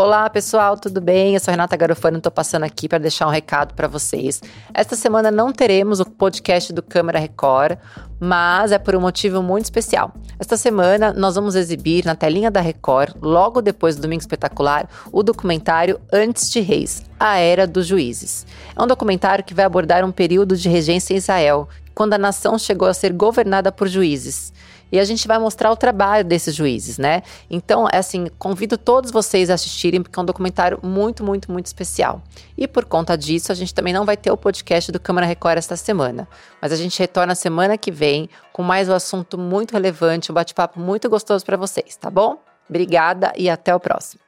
Olá, pessoal, tudo bem? Eu sou Renata Garofano, estou passando aqui para deixar um recado para vocês. Esta semana não teremos o podcast do Câmara Record, mas é por um motivo muito especial. Esta semana nós vamos exibir na telinha da Record, logo depois do Domingo Espetacular, o documentário Antes de Reis, a Era dos Juízes. É um documentário que vai abordar um período de regência em Israel, quando a nação chegou a ser governada por juízes e a gente vai mostrar o trabalho desses juízes, né? Então, é assim, convido todos vocês a assistirem, porque é um documentário muito, muito, muito especial. E por conta disso, a gente também não vai ter o podcast do Câmara Record esta semana, mas a gente retorna semana que vem com mais um assunto muito relevante, um bate-papo muito gostoso para vocês, tá bom? Obrigada e até o próximo.